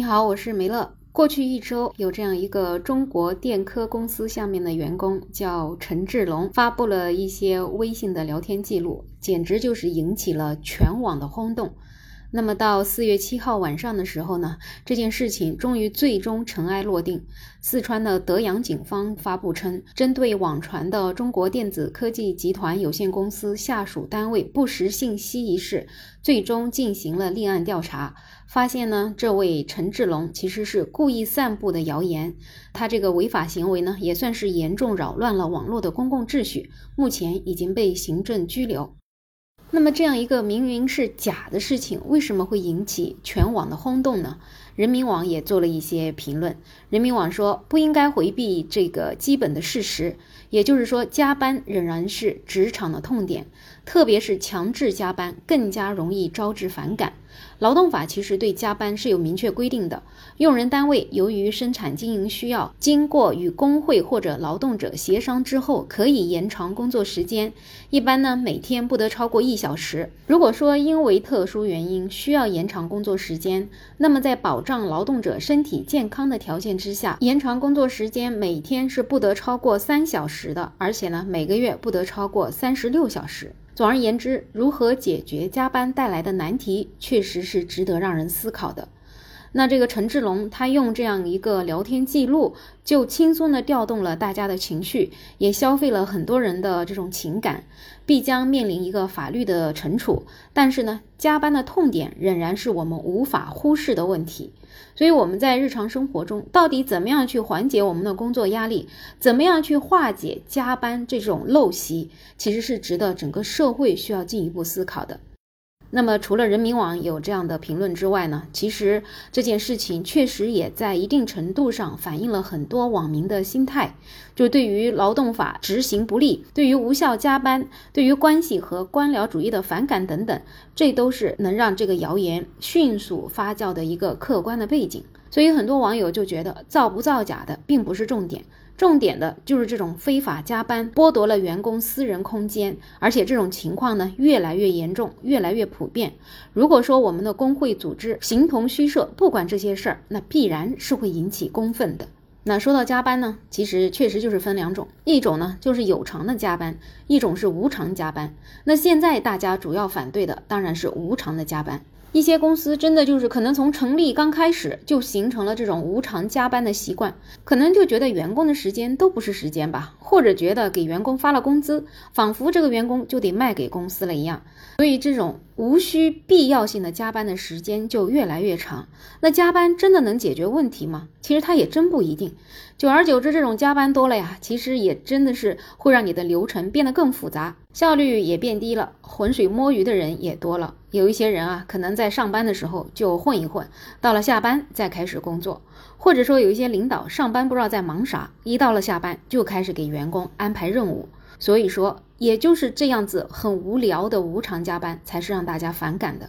你好，我是梅乐。过去一周，有这样一个中国电科公司下面的员工叫陈志龙，发布了一些微信的聊天记录，简直就是引起了全网的轰动。那么到四月七号晚上的时候呢，这件事情终于最终尘埃落定。四川的德阳警方发布称，针对网传的中国电子科技集团有限公司下属单位不实信息一事，最终进行了立案调查，发现呢，这位陈志龙其实是故意散布的谣言，他这个违法行为呢，也算是严重扰乱了网络的公共秩序，目前已经被行政拘留。那么这样一个明明是假的事情，为什么会引起全网的轰动呢？人民网也做了一些评论。人民网说，不应该回避这个基本的事实，也就是说，加班仍然是职场的痛点，特别是强制加班更加容易招致反感。劳动法其实对加班是有明确规定的，用人单位由于生产经营需要，经过与工会或者劳动者协商之后，可以延长工作时间，一般呢每天不得超过一小时。如果说因为特殊原因需要延长工作时间，那么在保障劳动者身体健康的条件之下，延长工作时间每天是不得超过三小时的，而且呢每个月不得超过三十六小时。总而言之，如何解决加班带来的难题，确实是值得让人思考的。那这个陈志龙，他用这样一个聊天记录，就轻松的调动了大家的情绪，也消费了很多人的这种情感，必将面临一个法律的惩处。但是呢，加班的痛点仍然是我们无法忽视的问题。所以我们在日常生活中，到底怎么样去缓解我们的工作压力，怎么样去化解加班这种陋习，其实是值得整个社会需要进一步思考的。那么，除了人民网有这样的评论之外呢？其实这件事情确实也在一定程度上反映了很多网民的心态，就对于劳动法执行不力、对于无效加班、对于关系和官僚主义的反感等等，这都是能让这个谣言迅速发酵的一个客观的背景。所以，很多网友就觉得造不造假的并不是重点。重点的就是这种非法加班，剥夺了员工私人空间，而且这种情况呢越来越严重，越来越普遍。如果说我们的工会组织形同虚设，不管这些事儿，那必然是会引起公愤的。那说到加班呢，其实确实就是分两种，一种呢就是有偿的加班，一种是无偿加班。那现在大家主要反对的当然是无偿的加班。一些公司真的就是可能从成立刚开始就形成了这种无偿加班的习惯，可能就觉得员工的时间都不是时间吧，或者觉得给员工发了工资，仿佛这个员工就得卖给公司了一样，所以这种无需必要性的加班的时间就越来越长。那加班真的能解决问题吗？其实它也真不一定。久而久之，这种加班多了呀，其实也真的是会让你的流程变得更复杂，效率也变低了，浑水摸鱼的人也多了。有一些人啊，可能在上班的时候就混一混，到了下班再开始工作，或者说有一些领导上班不知道在忙啥，一到了下班就开始给员工安排任务。所以说，也就是这样子很无聊的无偿加班，才是让大家反感的。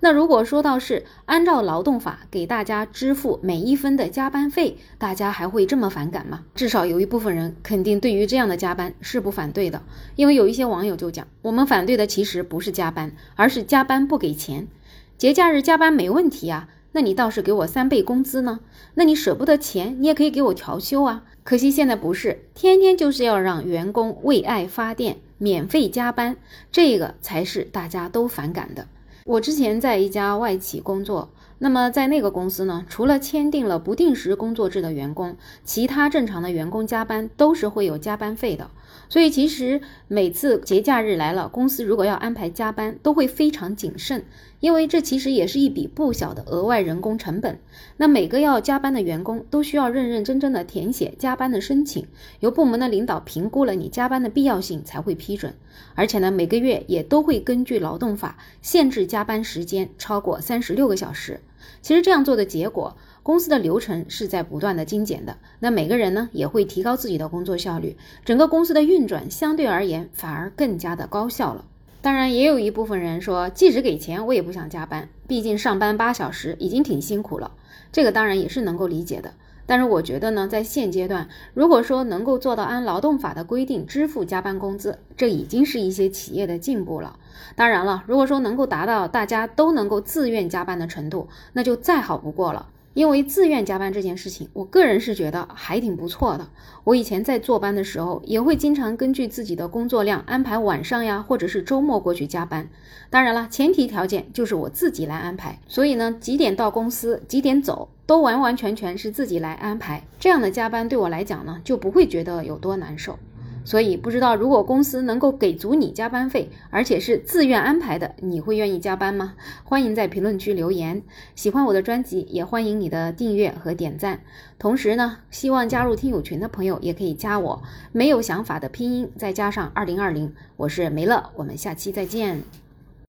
那如果说到是按照劳动法给大家支付每一分的加班费，大家还会这么反感吗？至少有一部分人肯定对于这样的加班是不反对的，因为有一些网友就讲，我们反对的其实不是加班，而是加班不给钱。节假日加班没问题啊。那你倒是给我三倍工资呢？那你舍不得钱，你也可以给我调休啊。可惜现在不是，天天就是要让员工为爱发电，免费加班，这个才是大家都反感的。我之前在一家外企工作，那么在那个公司呢，除了签订了不定时工作制的员工，其他正常的员工加班都是会有加班费的。所以其实每次节假日来了，公司如果要安排加班，都会非常谨慎，因为这其实也是一笔不小的额外人工成本。那每个要加班的员工都需要认认真真的填写加班的申请，由部门的领导评估了你加班的必要性才会批准。而且呢，每个月也都会根据劳动法限制加班时间超过三十六个小时。其实这样做的结果。公司的流程是在不断的精简的，那每个人呢也会提高自己的工作效率，整个公司的运转相对而言反而更加的高效了。当然，也有一部分人说，即使给钱，我也不想加班，毕竟上班八小时已经挺辛苦了，这个当然也是能够理解的。但是我觉得呢，在现阶段，如果说能够做到按劳动法的规定支付加班工资，这已经是一些企业的进步了。当然了，如果说能够达到大家都能够自愿加班的程度，那就再好不过了。因为自愿加班这件事情，我个人是觉得还挺不错的。我以前在坐班的时候，也会经常根据自己的工作量安排晚上呀，或者是周末过去加班。当然了，前提条件就是我自己来安排。所以呢，几点到公司，几点走，都完完全全是自己来安排。这样的加班对我来讲呢，就不会觉得有多难受。所以不知道，如果公司能够给足你加班费，而且是自愿安排的，你会愿意加班吗？欢迎在评论区留言。喜欢我的专辑，也欢迎你的订阅和点赞。同时呢，希望加入听友群的朋友也可以加我，没有想法的拼音再加上二零二零，我是梅乐，我们下期再见。